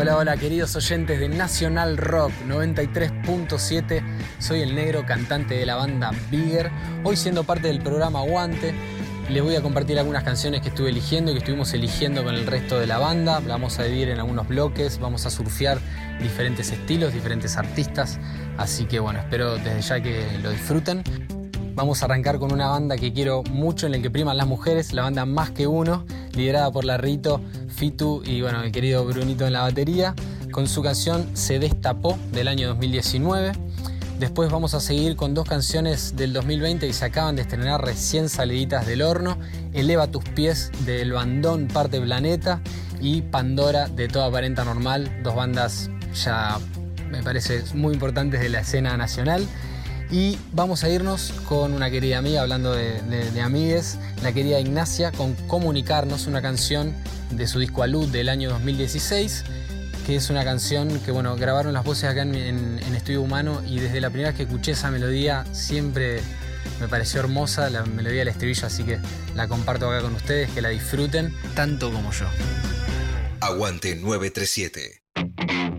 Hola, hola queridos oyentes de Nacional Rock 93.7. Soy el negro cantante de la banda Bigger. Hoy siendo parte del programa Aguante, les voy a compartir algunas canciones que estuve eligiendo y que estuvimos eligiendo con el resto de la banda. La vamos a dividir en algunos bloques, vamos a surfear diferentes estilos, diferentes artistas. Así que bueno, espero desde ya que lo disfruten. Vamos a arrancar con una banda que quiero mucho, en la que priman las mujeres, la banda Más que Uno, liderada por la Rito, Fitu y bueno, el querido Brunito en la batería, con su canción Se Destapó del año 2019. Después vamos a seguir con dos canciones del 2020 que se acaban de estrenar recién saliditas del horno. Eleva tus pies del bandón Parte Planeta y Pandora de Toda Aparenta Normal, dos bandas ya me parece muy importantes de la escena nacional. Y vamos a irnos con una querida amiga, hablando de, de, amigues, la querida Ignacia, con Comunicarnos, una canción de su disco Alud del año 2016, que es una canción que, bueno, grabaron las voces acá en, en, Estudio Humano y desde la primera vez que escuché esa melodía siempre me pareció hermosa, la melodía del estribillo, así que la comparto acá con ustedes, que la disfruten tanto como yo. Aguante 937.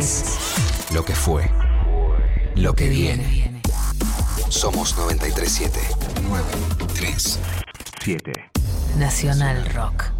es lo que fue, lo que viene. Somos 937 937 Nacional Rock.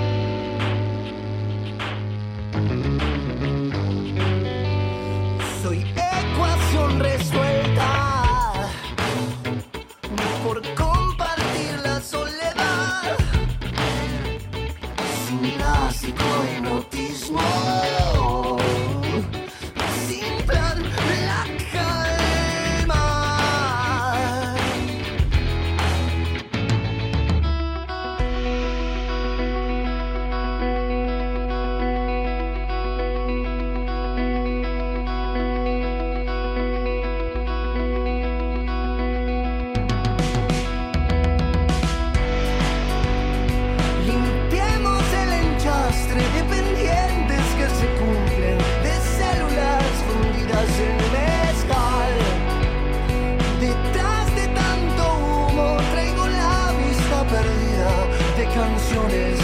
canciones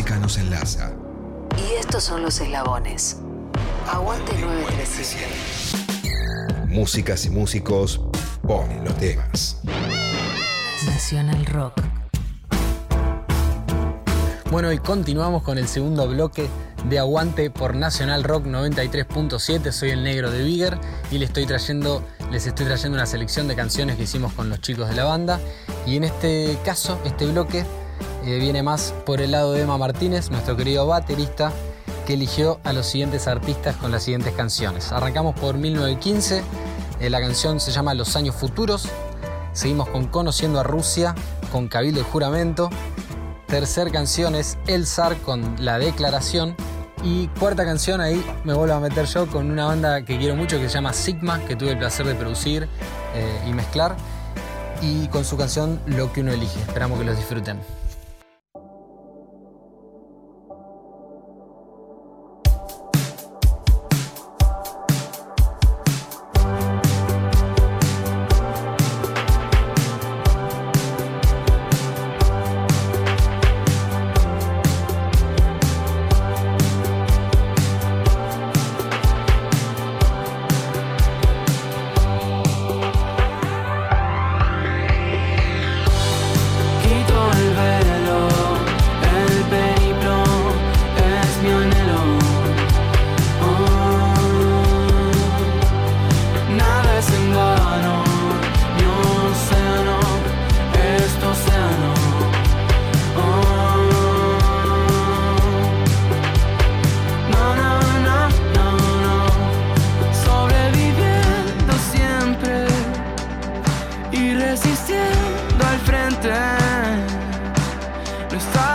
música nos enlaza. Y estos son los eslabones. Aguante 937. Músicas y músicos ponen los temas. Nacional Rock. Bueno, y continuamos con el segundo bloque de Aguante por Nacional Rock 93.7. Soy el negro de Bigger y les estoy trayendo, les estoy trayendo una selección de canciones que hicimos con los chicos de la banda. Y en este caso, este bloque eh, viene más por el lado de Emma Martínez, nuestro querido baterista, que eligió a los siguientes artistas con las siguientes canciones. Arrancamos por 1915, eh, la canción se llama Los años futuros. Seguimos con Conociendo a Rusia, con Cabildo y Juramento. Tercer canción es El Zar con La Declaración. Y cuarta canción, ahí me vuelvo a meter yo con una banda que quiero mucho que se llama Sigma, que tuve el placer de producir eh, y mezclar. Y con su canción Lo que uno elige. Esperamos que los disfruten. Pero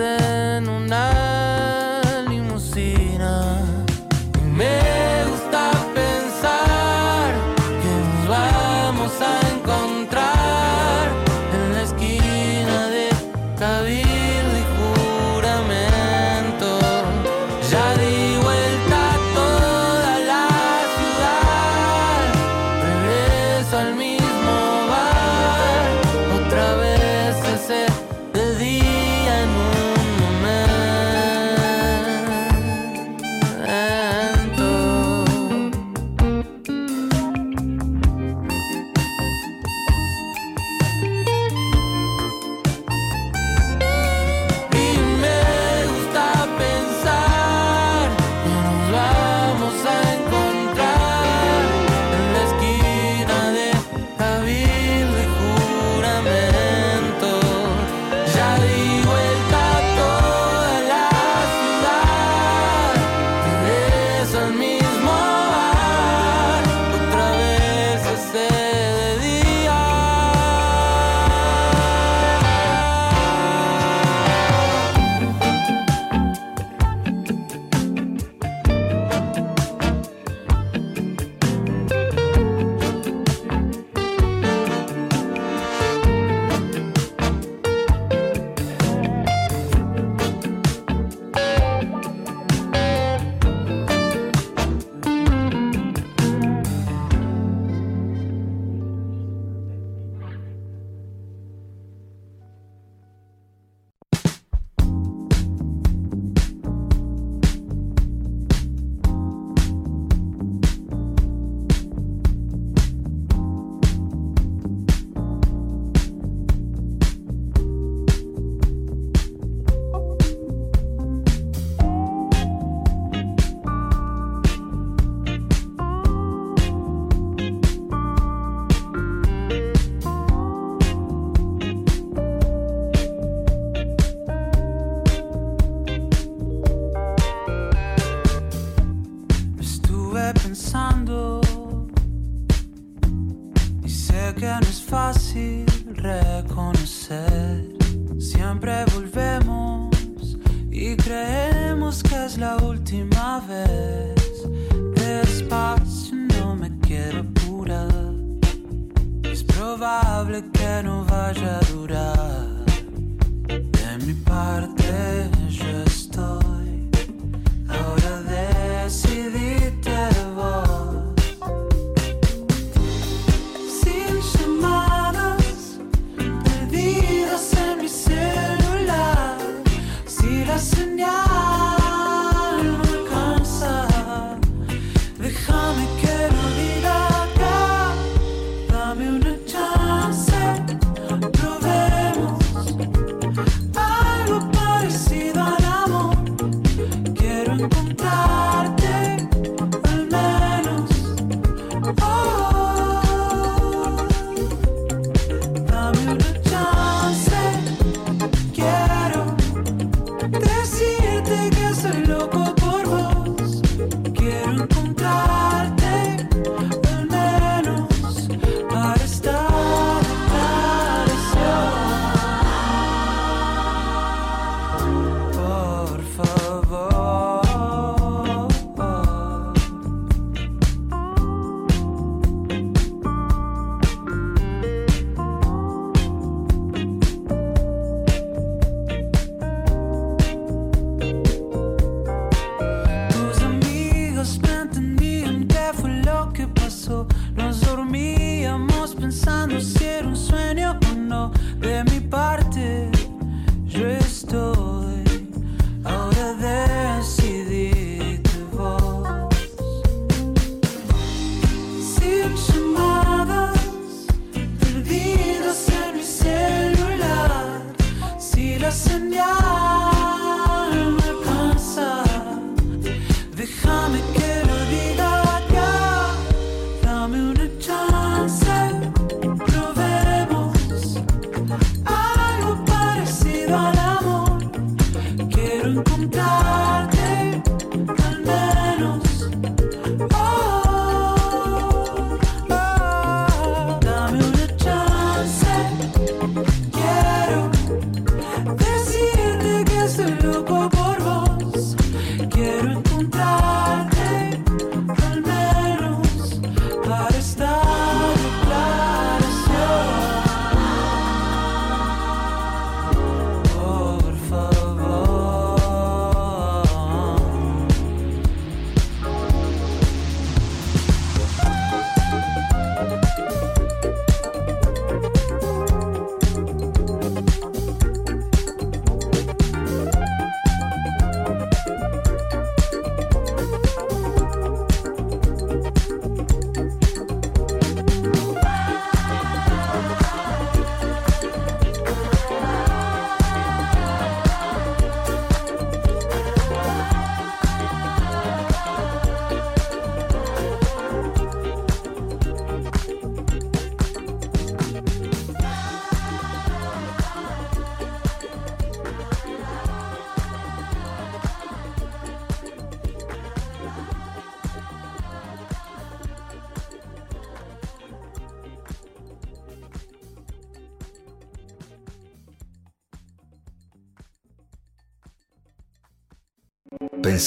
en una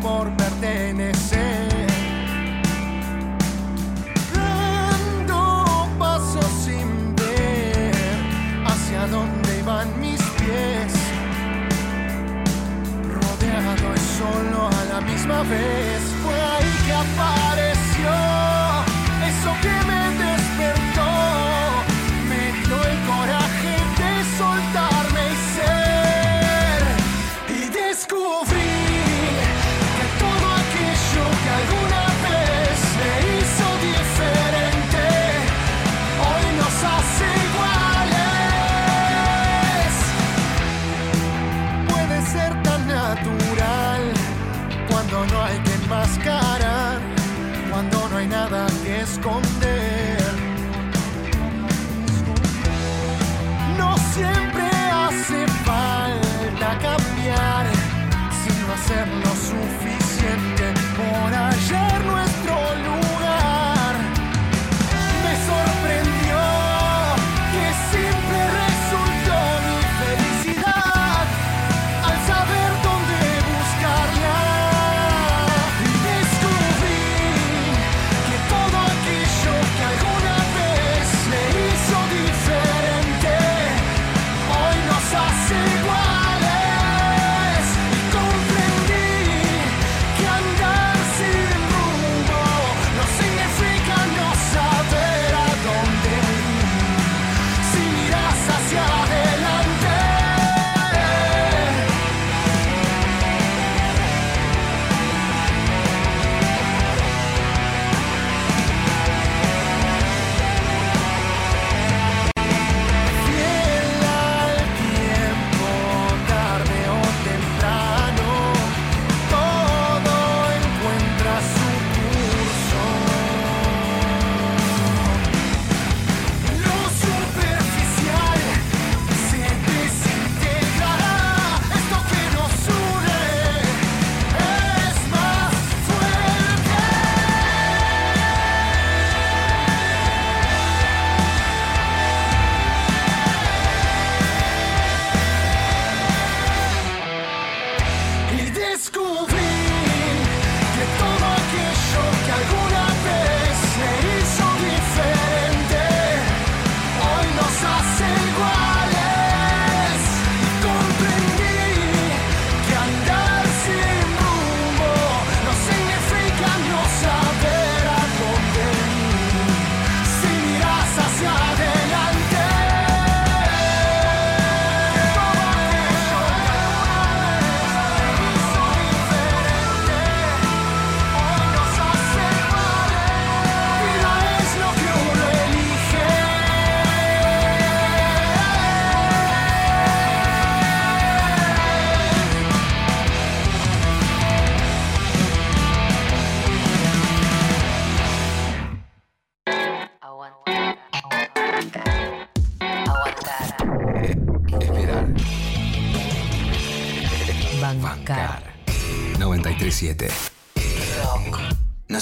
por pertenecer.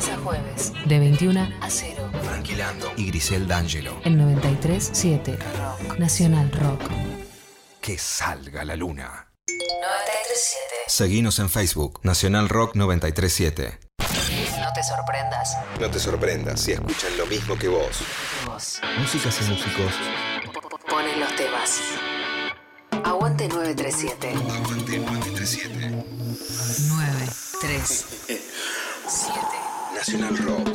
Lunes a jueves, de 21 a 0. Tranquilando. Y Grisel D'Angelo. El 93.7. Nacional Rock. Que salga la luna. 93.7. Seguinos en Facebook. Nacional Rock 937. No te sorprendas. No te sorprendas si escuchan lo mismo que vos. Vos Músicas y músicos. pones los temas. Aguante 937. Aguante 937. 937. Nacional Rock.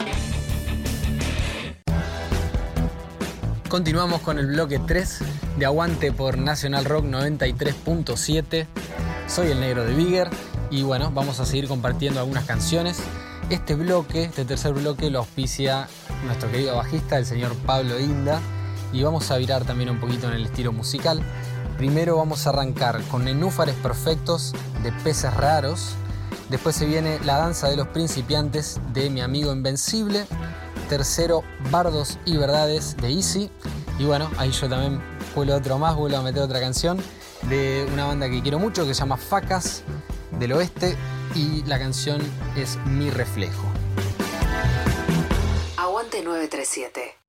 Continuamos con el bloque 3 de Aguante por Nacional Rock 93.7. Soy el negro de Bigger y bueno, vamos a seguir compartiendo algunas canciones. Este bloque, este tercer bloque, lo auspicia nuestro querido bajista, el señor Pablo Inda, y vamos a virar también un poquito en el estilo musical. Primero vamos a arrancar con Nenúfares Perfectos de Peces Raros. Después se viene La Danza de los Principiantes de Mi Amigo Invencible. Tercero, Bardos y Verdades de Easy. Y bueno, ahí yo también vuelvo otro más, vuelvo a meter otra canción de una banda que quiero mucho que se llama Facas del Oeste. Y la canción es Mi Reflejo. Aguante 937.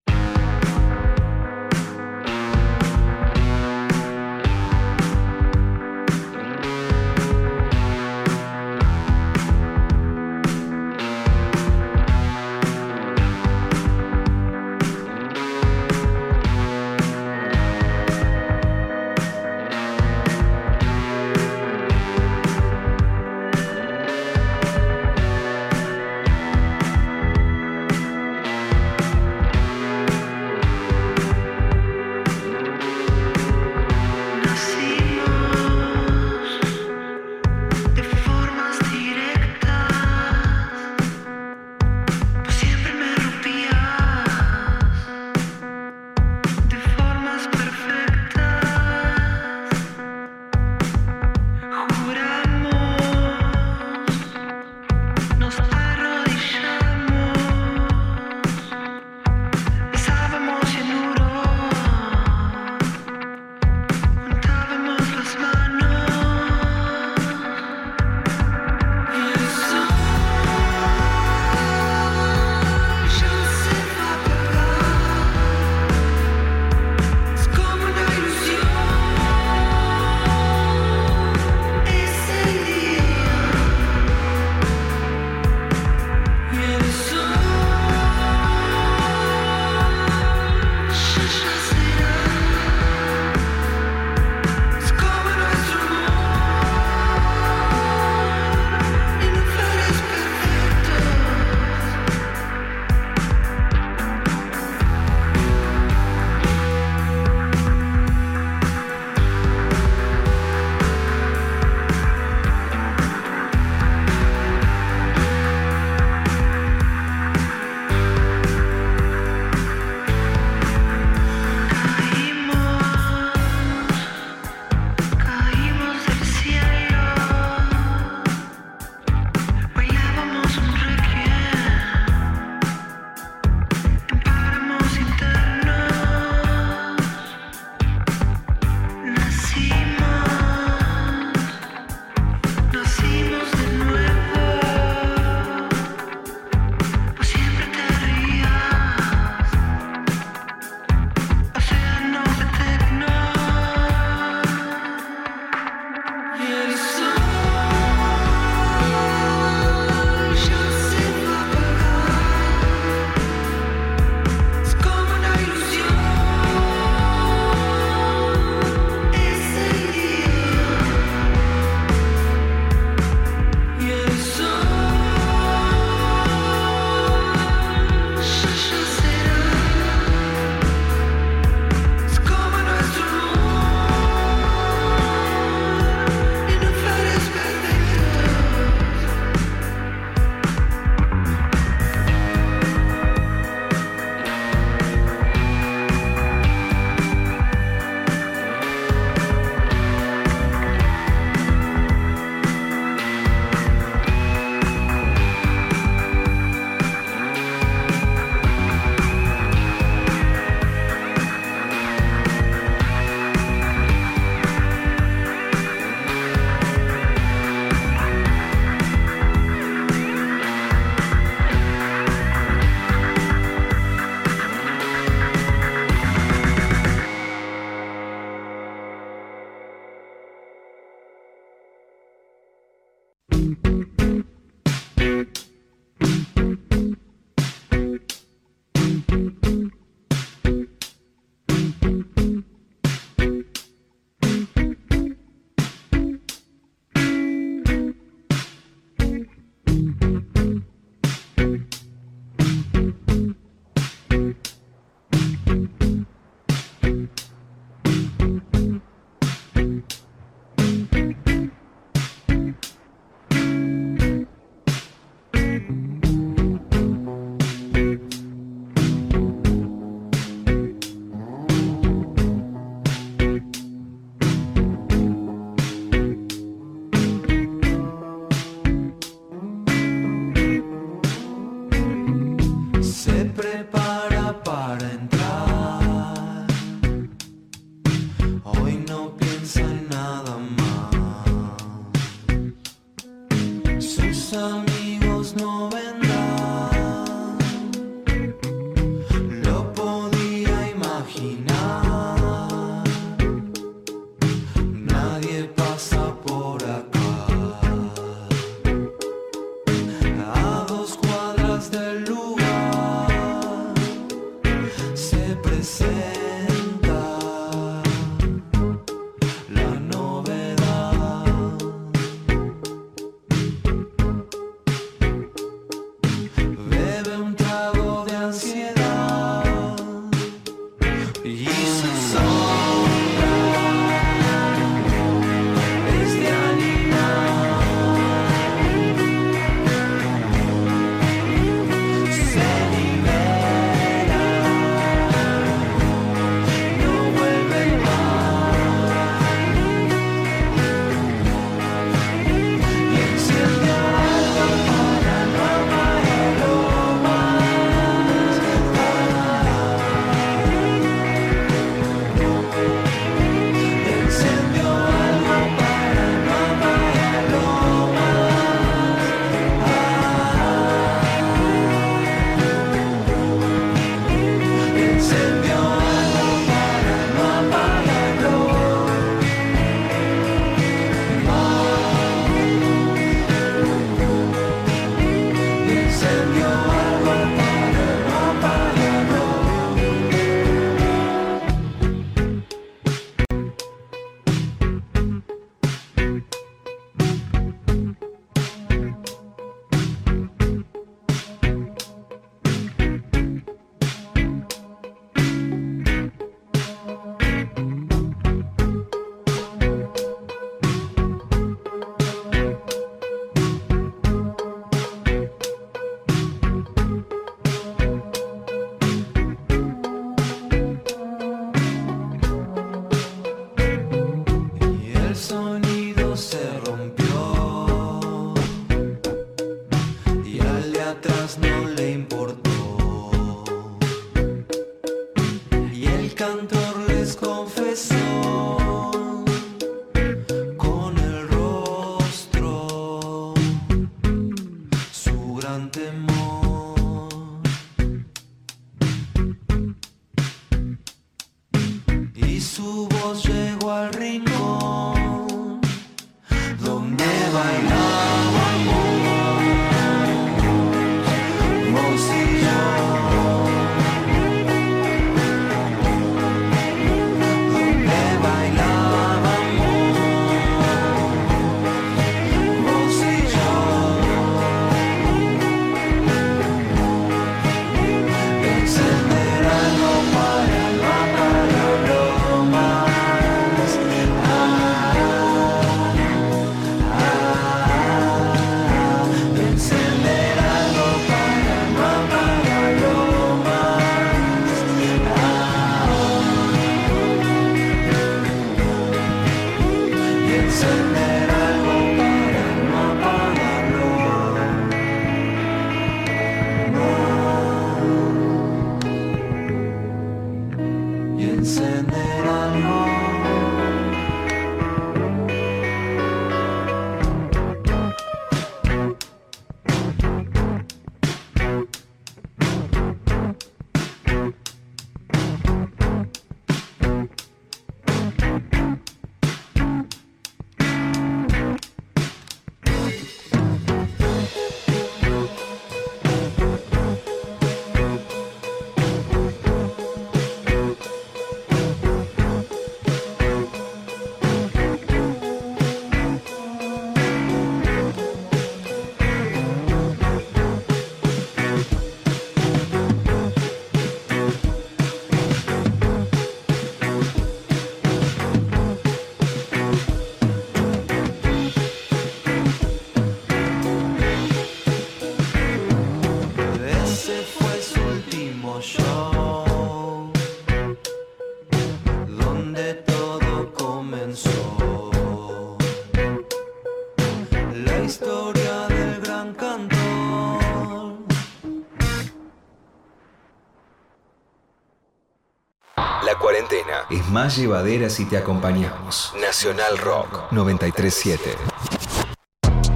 Es más llevadera si te acompañamos. Nacional Rock 937.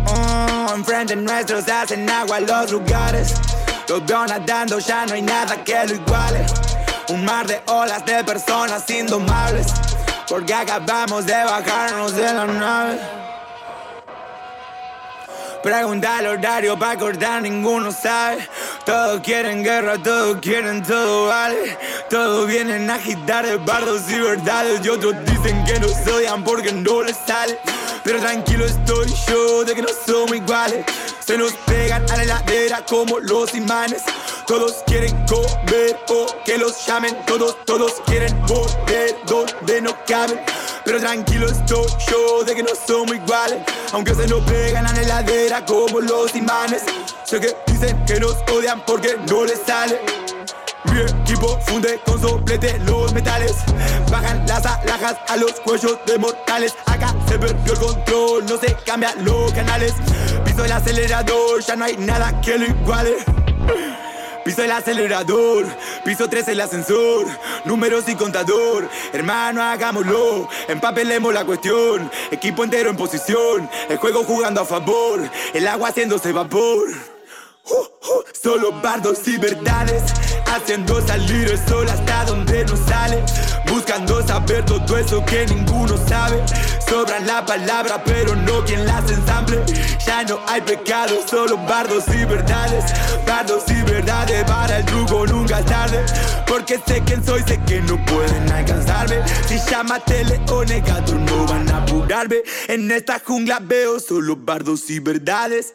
Oh, enfrente nuestros hacen agua los lugares. Los veo nadando, ya no hay nada que lo iguale. Un mar de olas de personas indomables. Porque acabamos de bajarnos de la nave. Pregunta el horario para acordar, ninguno sabe. Todos quieren guerra, todos quieren todo, vale. Todos vienen a agitar de bardos y verdades. Y otros dicen que nos odian porque no les sale. Pero tranquilo estoy yo de que no somos iguales. Se nos pegan a la heladera como los imanes. Todos quieren comer o que los llamen. Todos, todos quieren volver donde no caben. Pero tranquilo estoy yo de que no somos iguales. Aunque se nos pegan a la heladera como los imanes. Sé que dicen que nos odian porque no les sale. Mi equipo funde con soplete los metales. Bajan las alhajas a los cuellos de mortales. Acá se perdió el control, no se cambian los canales. Piso el acelerador, ya no hay nada que lo iguale. Piso el acelerador, piso 3 el ascensor, números y contador. Hermano, hagámoslo, empapelemos la cuestión. Equipo entero en posición, el juego jugando a favor, el agua haciéndose vapor. Solo bardos y verdades Haciendo salir el sol hasta donde no sale Buscando saber todo eso que ninguno sabe Sobran la palabra pero no quien las ensamble Ya no hay pecado, solo bardos y verdades Bardos y verdades Porque sé quién soy, sé que no pueden alcanzarme. Si llámate leones, gatos no van a apurarme. En esta jungla veo solo bardos y verdades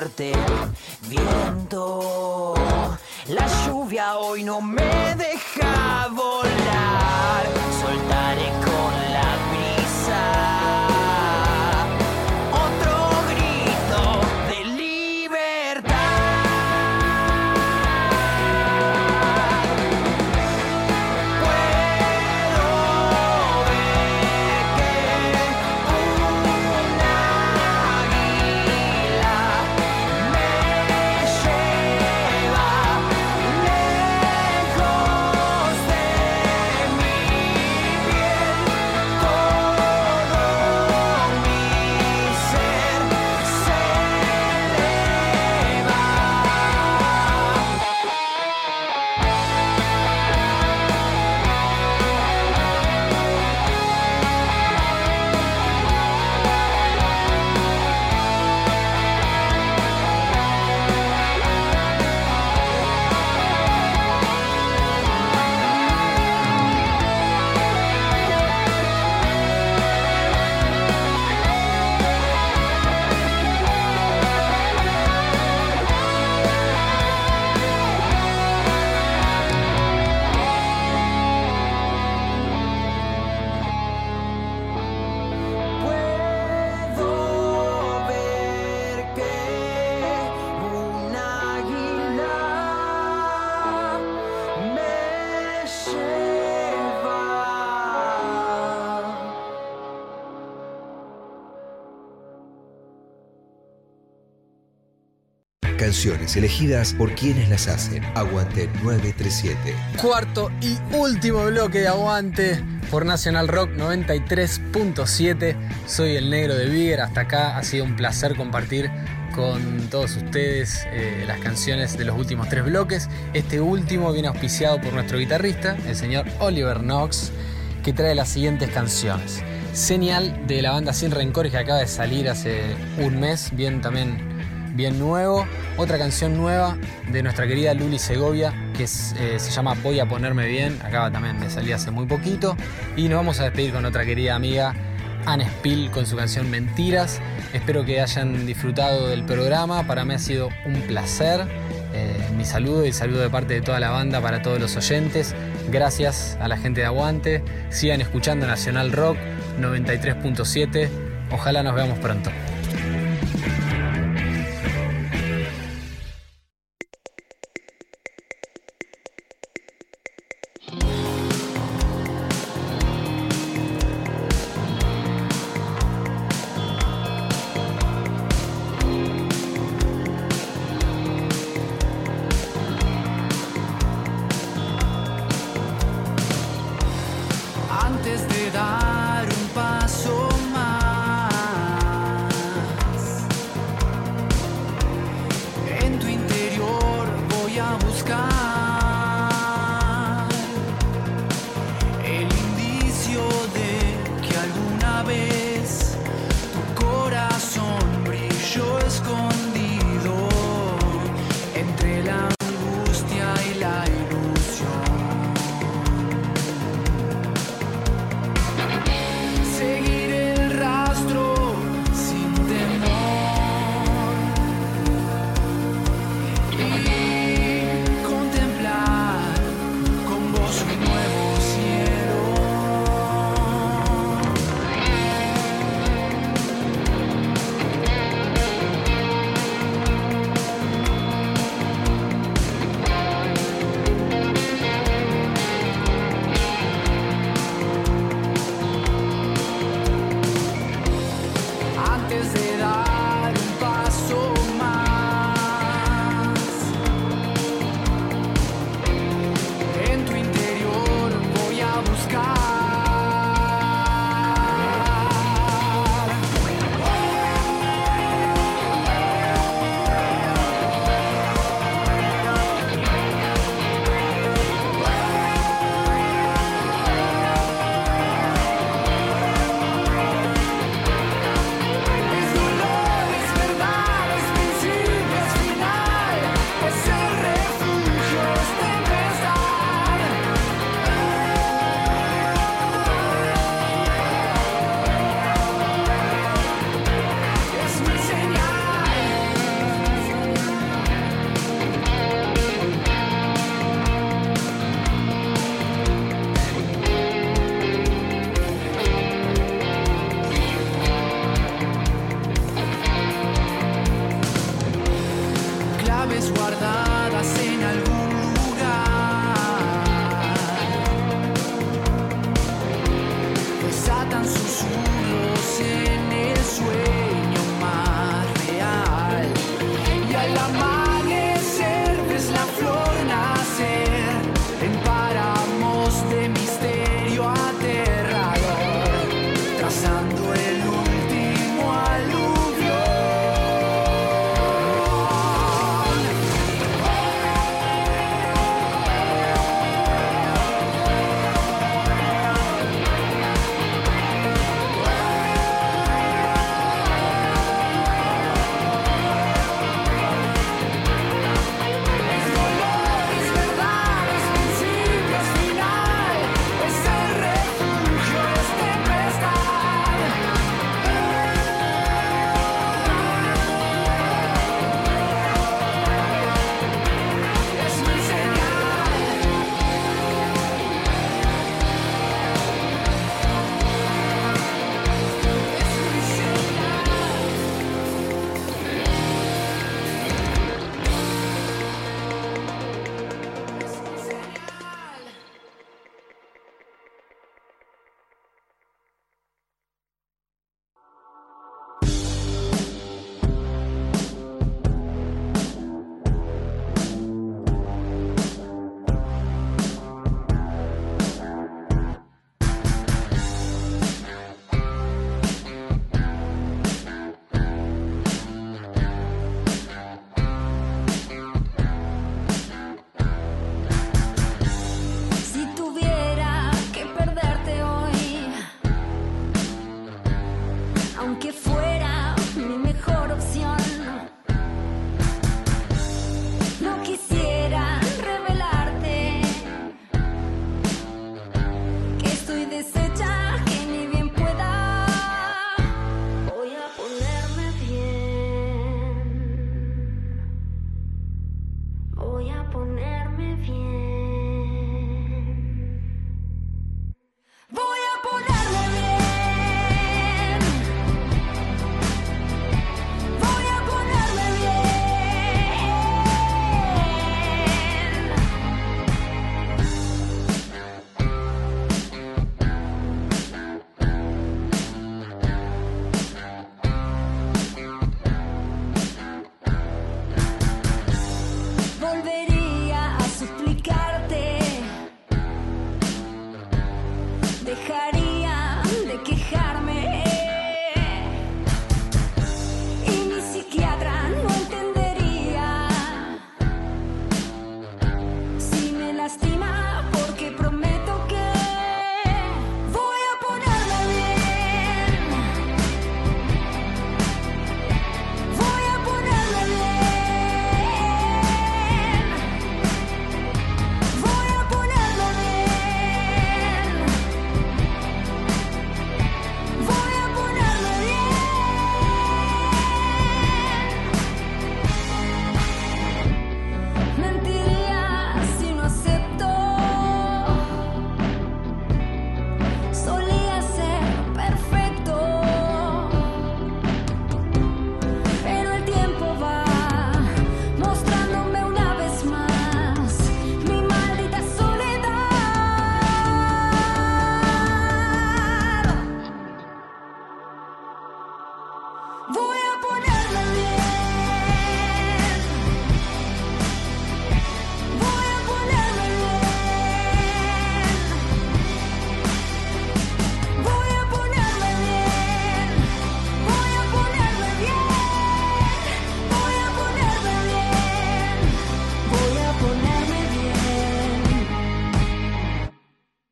fuerte Elegidas por quienes las hacen. Aguante 937. Cuarto y último bloque de Aguante por Nacional Rock 93.7. Soy el negro de Bigger. Hasta acá ha sido un placer compartir con todos ustedes eh, las canciones de los últimos tres bloques. Este último viene auspiciado por nuestro guitarrista, el señor Oliver Knox, que trae las siguientes canciones. Señal de la banda Sin Rencores que acaba de salir hace un mes, bien también bien nuevo. Otra canción nueva de nuestra querida Luli Segovia que eh, se llama Voy a ponerme bien, acaba también de salir hace muy poquito. Y nos vamos a despedir con otra querida amiga, Anne Spill, con su canción Mentiras. Espero que hayan disfrutado del programa, para mí ha sido un placer. Eh, mi saludo y saludo de parte de toda la banda para todos los oyentes. Gracias a la gente de Aguante. Sigan escuchando Nacional Rock 93.7. Ojalá nos veamos pronto.